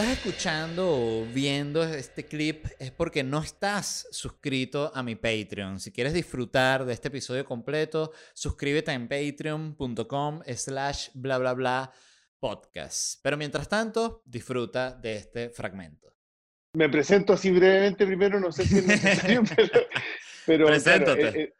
estás escuchando o viendo este clip es porque no estás suscrito a mi Patreon. Si quieres disfrutar de este episodio completo, suscríbete en patreon.com slash bla bla bla podcast. Pero mientras tanto, disfruta de este fragmento. Me presento así brevemente primero, no sé si es necesario, pero... Preséntate. eh, eh,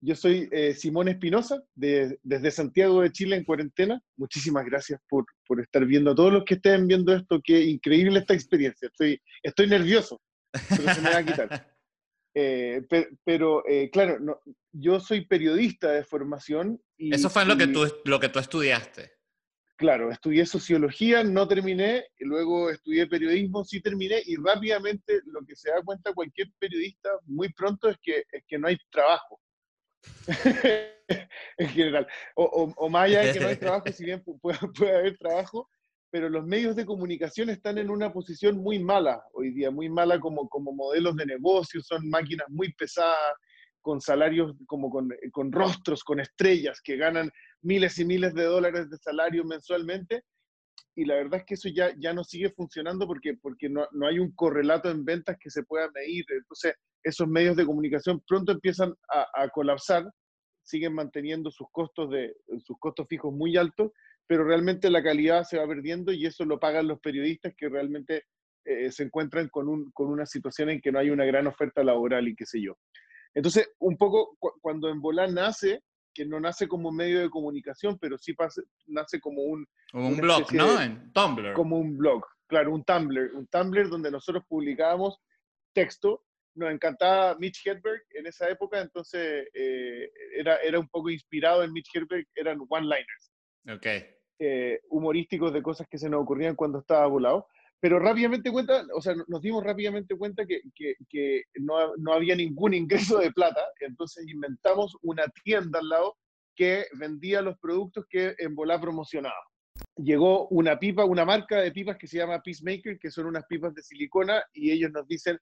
yo soy eh, Simón Espinosa, de, desde Santiago de Chile en cuarentena. Muchísimas gracias por, por, estar viendo. A todos los que estén viendo esto, qué increíble esta experiencia. Estoy, estoy nervioso, pero se me va a quitar. Eh, pero, pero eh, claro, no, yo soy periodista de formación. Y, Eso fue y, lo que, tú, lo que tú estudiaste. Claro, estudié sociología, no terminé, y luego estudié periodismo, sí terminé, y rápidamente lo que se da cuenta cualquier periodista muy pronto es que, es que no hay trabajo. en general. O, o, o, más allá de que no hay trabajo, si bien puede, puede, haber trabajo, pero los medios de comunicación están en una posición muy mala hoy día, muy mala como, como modelos de negocio, son máquinas muy pesadas, con salarios como con, con rostros, con estrellas, que ganan miles y miles de dólares de salario mensualmente. Y la verdad es que eso ya, ya no sigue funcionando porque, porque no, no hay un correlato en ventas que se pueda medir. Entonces, esos medios de comunicación pronto empiezan a, a, colapsar, siguen manteniendo sus costos, de, sus costos fijos muy altos, pero realmente la calidad se va perdiendo y eso lo pagan los periodistas que realmente eh, se encuentran con, un, con una situación en que no hay una gran oferta laboral y qué sé yo. Entonces, un poco cu cuando en Volán nace, que no nace como un medio de comunicación, pero sí nace como un... Como un blog, ¿no? En Tumblr. Como un blog, claro, un Tumblr, un Tumblr donde nosotros publicábamos texto. Nos encantaba Mitch Hedberg en esa época, entonces eh, era, era un poco inspirado en Mitch Hedberg, eran one-liners. Ok. Eh, humorísticos de cosas que se nos ocurrían cuando estaba volado pero rápidamente cuenta, o sea, nos dimos rápidamente cuenta que, que, que no, no, había ningún ingreso de plata, entonces inventamos una tienda al lado que vendía los productos que en Volá promocionaba. Llegó una pipa, una marca de pipas que se llama Peacemaker, que son unas pipas de silicona, y ellos nos dicen,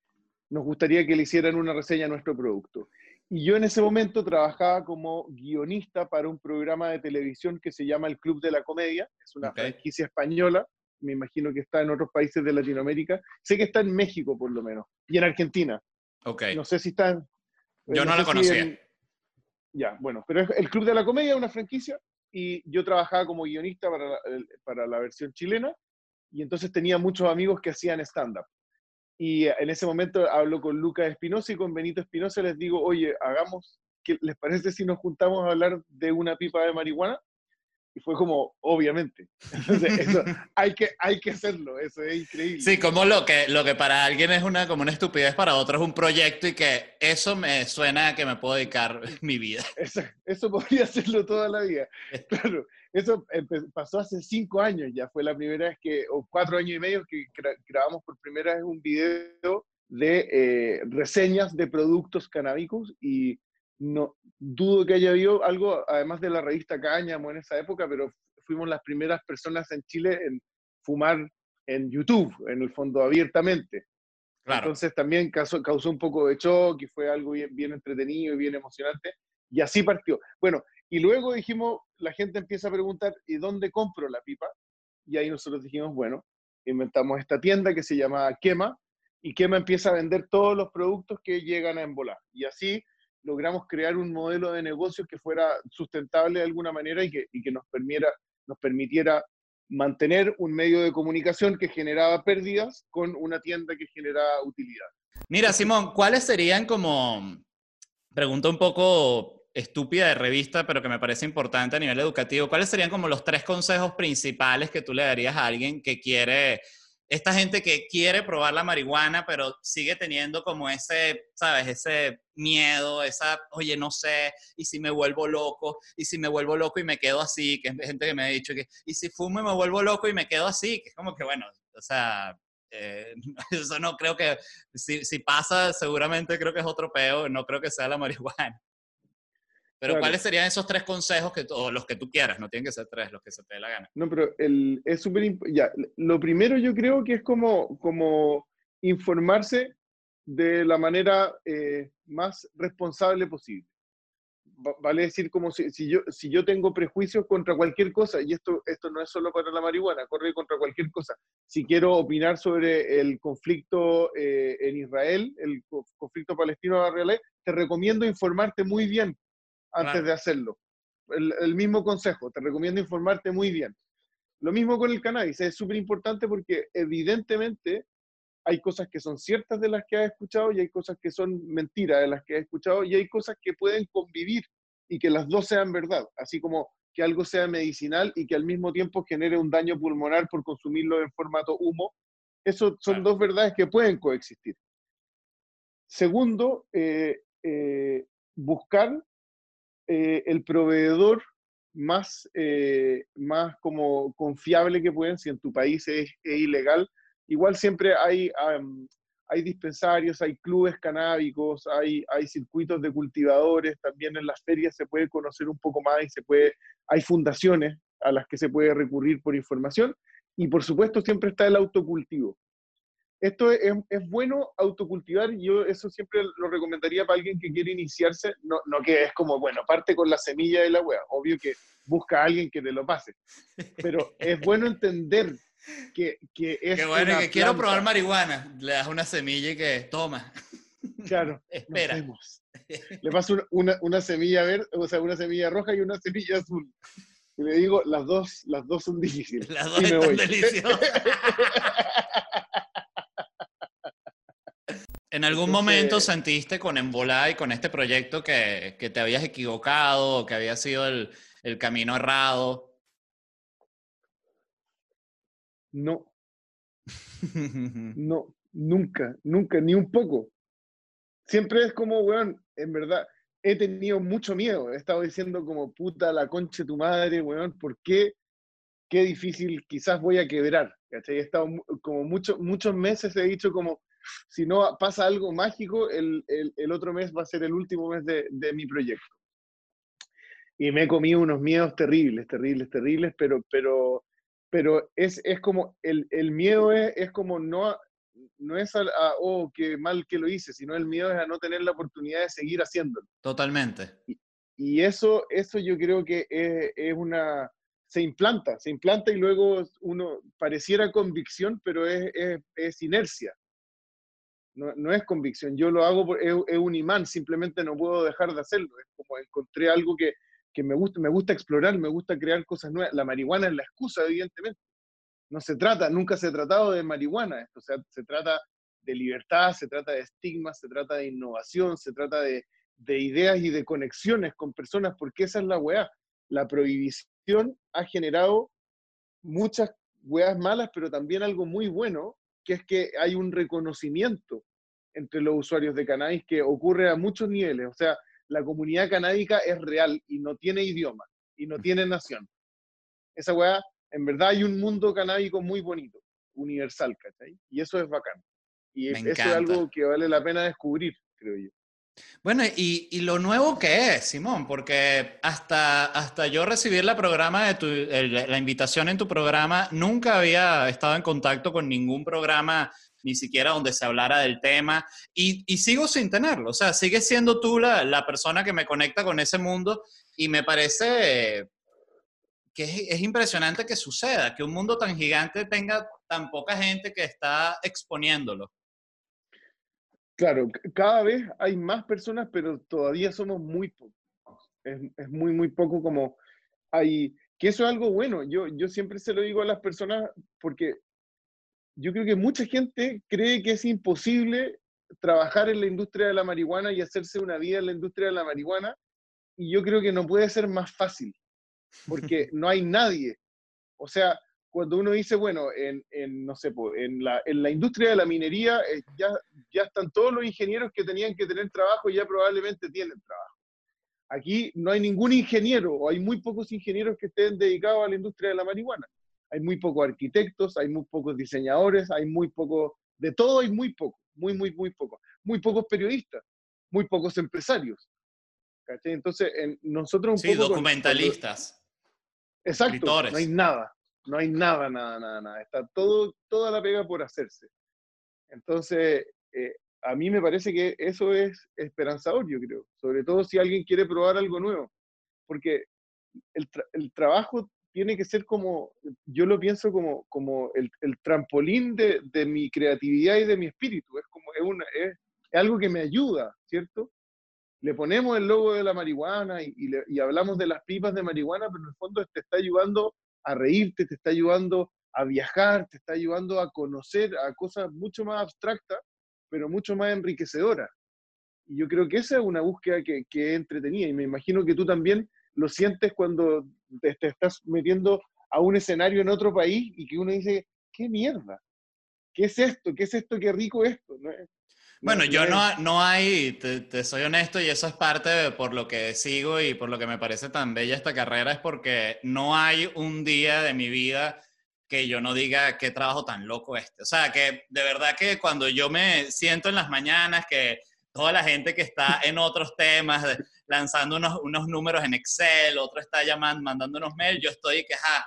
nos gustaría que le hicieran una reseña a nuestro producto. Y yo en ese momento trabajaba como guionista para un programa de televisión que se llama El Club de la Comedia, es una okay. franquicia española, me imagino que está en otros países de Latinoamérica. Sé que está en México, por lo menos, y en Argentina. Ok. No sé si está en... Yo no, no la conocía. Si en, ya, bueno, pero es el Club de la Comedia es una franquicia y yo trabajaba como guionista para la, para la versión chilena y entonces tenía muchos amigos que hacían stand-up. Y en ese momento hablo con Lucas Espinosa y con Benito Espinosa les digo, oye, hagamos, ¿qué les parece si nos juntamos a hablar de una pipa de marihuana? Y fue como, obviamente. Entonces, eso, hay, que, hay que hacerlo, eso es increíble. Sí, como lo que, lo que para alguien es una, como una estupidez, para otro es un proyecto y que eso me suena a que me puedo dedicar mi vida. Eso, eso podría hacerlo toda la vida. Claro, eso pasó hace cinco años ya, fue la primera vez que, o cuatro años y medio que grabamos por primera vez un video de eh, reseñas de productos canábicos y no dudo que haya habido algo, además de la revista Cáñamo en esa época, pero fuimos las primeras personas en Chile en fumar en YouTube, en el fondo abiertamente. Claro. Entonces también causó, causó, un poco de shock y fue algo bien, bien entretenido y bien emocionante. Y así partió. Bueno, y luego dijimos, la gente empieza a preguntar, ¿y dónde compro la pipa? Y ahí nosotros dijimos, bueno, inventamos esta tienda que se llama Quema, y Quema empieza a vender todos los productos que llegan a Embolar. Y así logramos crear un modelo de negocio que fuera sustentable de alguna manera y que, y que nos, nos permitiera mantener un medio de comunicación que generaba pérdidas con una tienda que generaba utilidad. Mira, Simón, ¿cuáles serían como, pregunta un poco estúpida de revista, pero que me parece importante a nivel educativo, ¿cuáles serían como los tres consejos principales que tú le darías a alguien que quiere esta gente que quiere probar la marihuana, pero sigue teniendo como ese, ¿sabes? Ese miedo, esa, oye, no sé, y si me vuelvo loco, y si me vuelvo loco y me quedo así, que es gente que me ha dicho que, y si fumo me vuelvo loco y me quedo así, que es como que, bueno, o sea, eh, eso no creo que, si, si, pasa, seguramente creo que es otro peo, no creo que sea la marihuana. Pero claro. ¿cuáles serían esos tres consejos que o los que tú quieras? No tienen que ser tres, los que se te dé la gana. No, pero el, es súper ya. Lo primero yo creo que es como, como informarse de la manera eh, más responsable posible. vale decir como si, si, yo, si yo tengo prejuicios contra cualquier cosa, y esto, esto no es solo para la marihuana, corre contra cualquier cosa. Si quiero opinar sobre el conflicto eh, en Israel, el conflicto palestino-israelí, te recomiendo informarte muy bien antes de hacerlo. El, el, mismo consejo, te recomiendo informarte muy bien. Lo mismo con el cannabis, es súper importante porque evidentemente hay cosas que son ciertas de las que has escuchado y hay cosas que son mentiras de las que has escuchado y hay cosas que pueden convivir y que las dos sean verdad, así como que algo sea medicinal y que al mismo tiempo genere un daño pulmonar por consumirlo en formato humo. Eso son dos verdades que pueden coexistir. Segundo, eh, eh, buscar eh, el proveedor más, más como confiable que pueden, si en tu país es ilegal, igual siempre hay, hay dispensarios, hay clubes canábicos, hay, hay circuitos de cultivadores, también en las ferias se puede conocer un poco más y se puede, hay fundaciones a las que se puede recurrir por información y por supuesto siempre está el autocultivo. Esto es, es bueno autocultivar y yo eso siempre lo recomendaría para alguien que quiere iniciarse, no, no que es como, bueno, parte con la semilla de la wea, obvio que busca a alguien que te lo pase, pero es bueno entender que, que es. Qué bueno, que quiero probar marihuana. Le das una semilla y que toma. Claro. Espera. Le paso una, una, semilla verde, o sea, una semilla roja y una semilla azul. Y le digo, las dos, las dos son difíciles. Las dos están deliciosas. ¿En algún momento sentiste con Embolá y con este proyecto que, que te habías equivocado o que había sido el, el camino errado? No. No, nunca, nunca, ni un poco. Siempre es como, weón, en verdad, he tenido mucho miedo. He estado diciendo como, puta, la concha de tu madre, weón, ¿por qué? Qué difícil, quizás voy a quebrar. ¿cachai? He estado como muchos muchos meses, he dicho como, si no pasa algo mágico, el, el, otro mes va a ser el último mes de, de mi proyecto. Y me he comido unos miedos terribles, terribles, terribles, pero, pero pero es, es como, el, el miedo es, es, como no, no es a, oh, qué mal que lo hice, sino el miedo es a no tener la oportunidad de seguir haciéndolo. Totalmente. Y, y eso, eso yo creo que es, es, una, se implanta, se implanta y luego uno pareciera convicción, pero es, es inercia. No, es convicción, yo lo hago, por, es, es, un imán, simplemente no puedo dejar de hacerlo. Es como encontré algo que, que me gusta, me gusta explorar, me gusta crear cosas nuevas. La marihuana es la excusa, evidentemente. No se trata, nunca se ha tratado de marihuana, esto, o sea, se trata de libertad, se trata de estigmas, se trata de innovación, se trata de, de ideas y de conexiones con personas, porque esa es la weá. La prohibición ha generado muchas weas malas, pero también algo muy bueno, que es que hay un reconocimiento entre los usuarios de cannabis que ocurre a muchos niveles. O sea, la comunidad canábica es real y no tiene idioma y no tiene nación. Esa weá, en verdad hay un mundo canábico muy bonito, universal, ¿cachai? Y eso es bacán. Y eso es algo que vale la pena descubrir, creo yo. Bueno, y, y, lo nuevo que es, Simón, porque hasta, hasta yo recibir la, programa de tu, la invitación en tu programa, nunca había estado en contacto con ningún programa ni siquiera donde se hablara del tema, y, y sigo sin tenerlo, o sea, sigues siendo tú la, la, persona que me conecta con ese mundo y me parece que es, es, impresionante que suceda, que un mundo tan gigante tenga tan poca gente que está exponiéndolo. Claro, cada vez hay más personas, pero todavía somos muy pocos. Es, es, muy, muy poco como hay, que eso es algo bueno. Yo, yo siempre se lo digo a las personas porque yo creo que mucha gente cree que es imposible trabajar en la industria de la marihuana y hacerse una vida en la industria de la marihuana, y yo creo que no puede ser más fácil, porque no hay nadie. O sea, cuando uno dice, bueno, en, en no sé, en la, en la industria de la minería eh, ya, ya están todos los ingenieros que tenían que tener trabajo y ya probablemente tienen trabajo. Aquí no hay ningún ingeniero o hay muy pocos ingenieros que estén dedicados a la industria de la marihuana hay muy pocos arquitectos, hay muy pocos diseñadores, hay muy poco, de todo hay muy poco, muy, muy, muy poco. Muy pocos periodistas, muy pocos empresarios. ¿cachai? Entonces, en, nosotros un sí, documentalistas. exacto, no hay nada, no hay nada, nada, nada, nada. Está todo, toda la pega por hacerse. Entonces, eh, a mí me parece que eso es esperanzador, yo creo, sobre todo si alguien quiere probar algo nuevo, porque el, el trabajo tiene que ser como, yo lo pienso como, como el, el trampolín de, de, mi creatividad y de mi espíritu, es como, es, una, es, algo que me ayuda, ¿cierto? Le ponemos el logo de la marihuana y, y hablamos de las pipas de marihuana, pero en el fondo te está ayudando a reírte, te está ayudando a viajar, te está ayudando a conocer a cosas mucho más abstractas, pero mucho más enriquecedoras. Y yo creo que esa es una búsqueda que, que es entretenida y me imagino que tú también lo sientes cuando te, estás metiendo a un escenario en otro país y que uno dice, ¿qué mierda? ¿Qué es esto? ¿Qué es esto? ¿Qué rico esto? ¿No bueno, yo no, no hay, te, te, soy honesto, y eso es parte de, por lo que sigo y por lo que me parece tan bella esta carrera, es porque no hay un día de mi vida que yo no diga qué trabajo tan loco este. O sea, que de verdad que cuando yo me siento en las mañanas, que toda la gente que está en otros temas, lanzando unos, unos números en Excel, otro está llamando, mandando unos mails, yo estoy que, ja,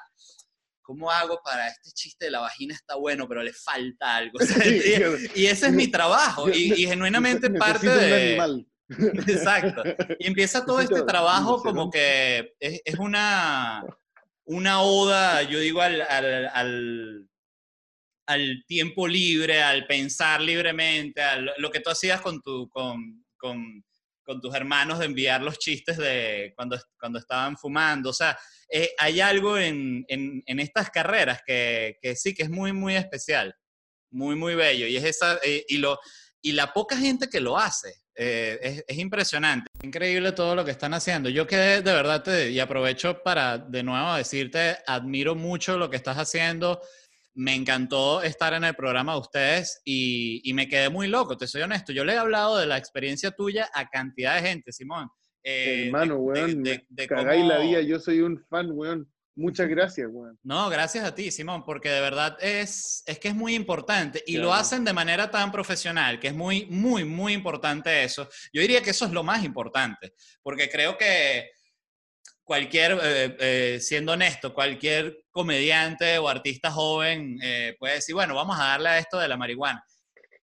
¿cómo hago para este chiste de la vagina está bueno, pero le falta algo? O sea, y, y, ese es mi trabajo, y, y genuinamente parte de... Exacto. Y empieza todo este trabajo como que es, es una, una oda, yo digo, al, al, al, al, tiempo libre, al pensar libremente, a lo que tú hacías con, tu, con, con, con, tus hermanos de enviar los chistes de cuando, cuando estaban fumando. O sea, eh, hay algo en, en, estas carreras que, que, sí, que es muy, muy especial, muy, muy bello. Y, es esa, eh, y, lo, y la poca gente que lo hace. Eh, es, es, impresionante, increíble todo lo que están haciendo. Yo quedé de verdad, te, y aprovecho para de nuevo decirte, admiro mucho lo que estás haciendo. Me encantó estar en el programa de ustedes y, y me quedé muy loco, te soy honesto. Yo le he hablado de la experiencia tuya a cantidad de gente, Simón. Eh, Hermano, weón, de, de, de cagáis cómo... la vida, yo soy un fan, weón. Muchas gracias, Juan. No, gracias a ti, Simón, porque de verdad es, es que es muy importante y claro. lo hacen de manera tan profesional, que es muy, muy, muy importante eso. Yo diría que eso es lo más importante, porque creo que cualquier, eh, eh, siendo honesto, cualquier comediante o artista joven eh, puede decir, bueno, vamos a darle a esto de la marihuana.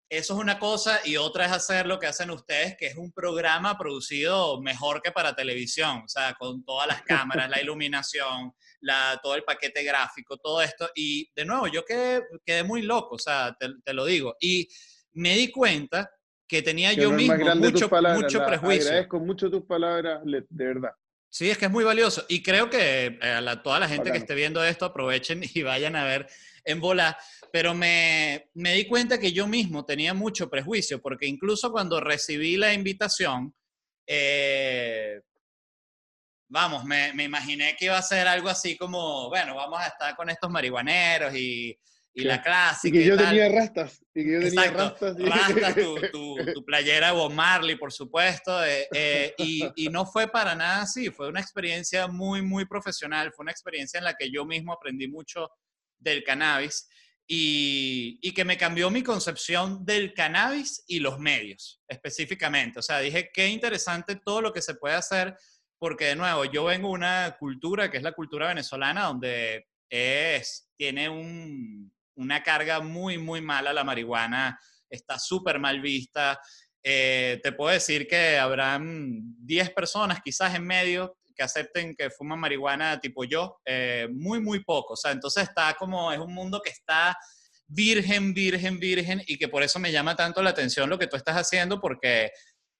Eso es una cosa y otra es hacer lo que hacen ustedes, que es un programa producido mejor que para televisión, o sea, con todas las cámaras, la iluminación, la, todo el paquete gráfico, todo esto. Y de nuevo, yo quedé, quedé muy loco, o sea, te, te, lo digo. Y me di cuenta que tenía que yo mismo mucho, palabras, mucho prejuicio. Agradezco mucho tus palabras, de verdad. Sí, es que es muy valioso. Y creo que a la, toda la gente que esté viendo esto aprovechen y vayan a ver en bola. Pero me, me di cuenta que yo mismo tenía mucho prejuicio, porque incluso cuando recibí la invitación, eh, vamos, me, me, imaginé que iba a ser algo así como, bueno, vamos a estar con estos marihuaneros y, y la clásica. Y que yo y tenía rastas. Y que yo Exacto, tenía rastas. Y... rastas tu, tu, tu, playera de Bob Marley, por supuesto. Eh, eh, y, y, no fue para nada así. Fue una experiencia muy, muy profesional. Fue una experiencia en la que yo mismo aprendí mucho del cannabis. Y, y, que me cambió mi concepción del cannabis y los medios, específicamente. O sea, dije, qué interesante todo lo que se puede hacer porque de nuevo, yo vengo de una cultura que es la cultura venezolana, donde es, tiene un, una carga muy, muy mala la marihuana, está súper mal vista. Eh, te puedo decir que habrán 10 personas quizás en medio que acepten que fuman marihuana tipo yo, eh, muy, muy poco. O sea, entonces está como, es un mundo que está virgen, virgen, virgen, y que por eso me llama tanto la atención lo que tú estás haciendo, porque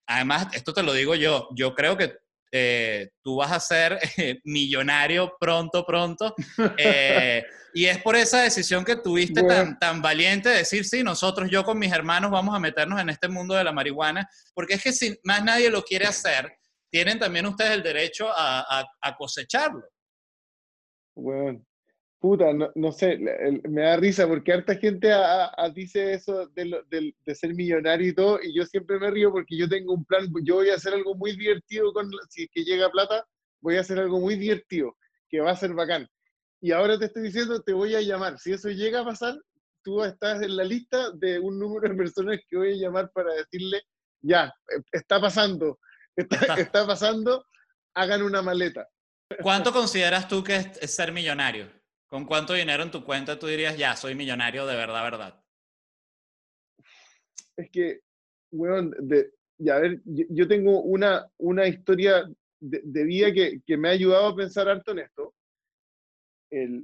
además, esto te lo digo yo, yo creo que eh, tú vas a ser eh, millonario pronto, pronto. Eh, y es por esa decisión que tuviste bueno. tan, tan valiente de decir, sí, nosotros, yo con mis hermanos vamos a meternos en este mundo de la marihuana, porque es que si más nadie lo quiere hacer, tienen también ustedes el derecho a, a, a cosecharlo. Bueno, puta, no, no, sé, me da risa porque harta gente a, a dice eso de, de, de, ser millonario y todo, y yo siempre me río porque yo tengo un plan, yo voy a hacer algo muy divertido con, si es que llega plata, voy a hacer algo muy divertido, que va a ser bacán. Y ahora te estoy diciendo, te voy a llamar. Si eso llega a pasar, tú estás en la lista de un número de personas que voy a llamar para decirle, ya, eh, está pasando, está, está pasando, hagan una maleta. ¿Cuánto consideras tú que es ser millonario? ¿Con cuánto dinero en tu cuenta tú dirías, ya, soy millonario de verdad, verdad? Es que bueno, de, ya, ver, yo, tengo una, una historia de, vida que, que, me ha ayudado a pensar harto en esto.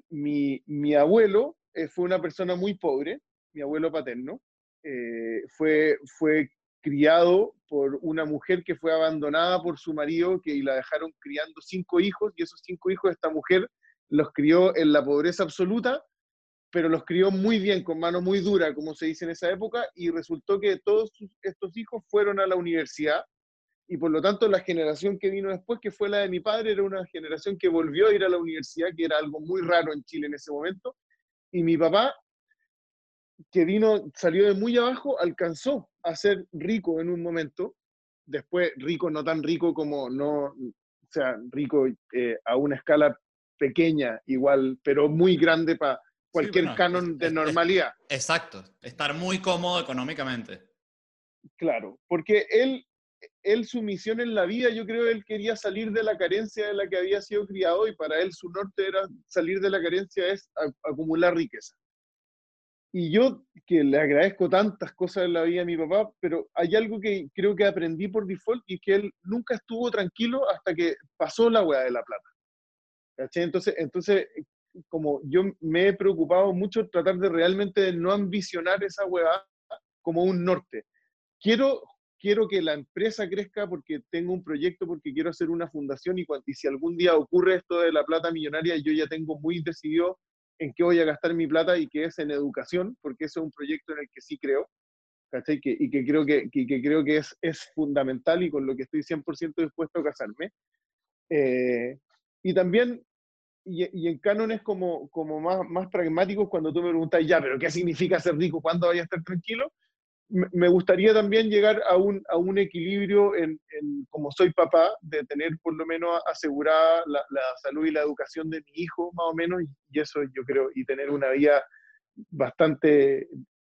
Mi, mi, abuelo eh, fue una persona muy pobre, mi abuelo paterno, eh, fue, fue criado por una mujer que fue abandonada por su marido que, y la dejaron criando cinco hijos y esos cinco hijos esta mujer los crió en la pobreza absoluta, pero los crió muy bien, con mano muy dura, como se dice en esa época, y resultó que todos estos hijos fueron a la universidad y por lo tanto la generación que vino después, que fue la de mi padre, era una generación que volvió a ir a la universidad, que era algo muy raro en Chile en ese momento, y mi papá, que vino, salió de muy abajo, alcanzó a ser rico en un momento, después rico, no tan rico como, no, o sea, rico eh, a una escala pequeña igual, pero muy grande para cualquier canon de normalidad. exacto, estar muy cómodo económicamente. Claro, porque él él su misión en la vida, yo creo él quería salir de la carencia de la que había sido criado y para él su norte era salir de la carencia es acumular riqueza. Y yo que le agradezco tantas cosas en la vida a mi papá, pero hay algo que creo que aprendí por default y que él nunca estuvo tranquilo hasta que pasó la hueá de la plata. Entonces, entonces, como yo me he preocupado mucho tratar de realmente no ambicionar esa hueá como un norte. Quiero quiero que la empresa crezca porque tengo un proyecto, porque quiero hacer una fundación y, y, si algún día ocurre esto de la plata millonaria, yo ya tengo muy decidido en qué voy a gastar mi plata y que es en educación, porque ese es un proyecto en el que sí creo, ¿cachai? Que, y que creo que, que, creo que es, es fundamental y con lo que estoy 100% dispuesto a casarme. Eh, y también, y, y, en cánones como, como más, más pragmáticos, cuando tú me preguntas, ya, pero ¿qué significa ser rico? ¿Cuándo voy a estar tranquilo? me gustaría también llegar a un, a un equilibrio en, como soy papá, de tener por lo menos asegurada la, salud y la educación de mi hijo, más o menos, y, eso yo creo, y tener una vida bastante,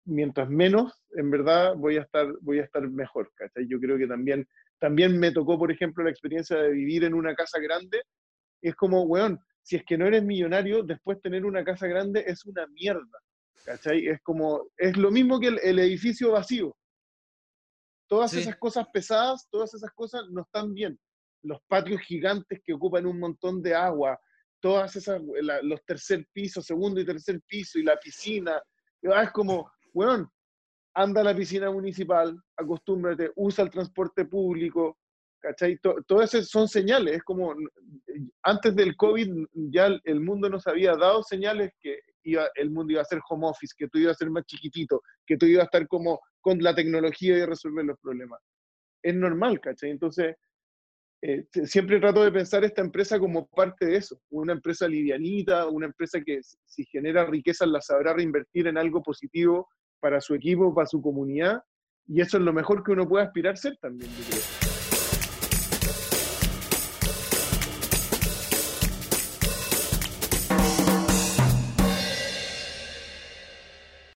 mientras menos, en verdad, voy a estar, voy a estar mejor, ¿cachai? Yo creo que también, también me tocó, por ejemplo, la experiencia de vivir en una casa grande, es como, weón, si es que no eres millonario, después tener una casa grande es una mierda. ¿Cachai? Es como, es lo mismo que el, edificio vacío. Todas esas cosas pesadas, todas esas cosas no están bien. Los patios gigantes que ocupan un montón de agua, todas esas, los tercer piso, segundo y tercer piso y la piscina. Es como, bueno, anda a la piscina municipal, acostúmbrate, usa el transporte público, ¿cachai? Todas esas son señales, es como, antes del COVID ya el mundo nos había dado señales que el mundo iba a ser home office, que tú ibas a ser más chiquitito, que tú ibas a estar como con la tecnología y resolver los problemas. Es normal, ¿cachai? Entonces, eh, siempre trato de pensar esta empresa como parte de eso, una empresa livianita, una empresa que si genera riqueza la sabrá reinvertir en algo positivo para su equipo, para su comunidad, y eso es lo mejor que uno puede aspirar a ser también, yo creo.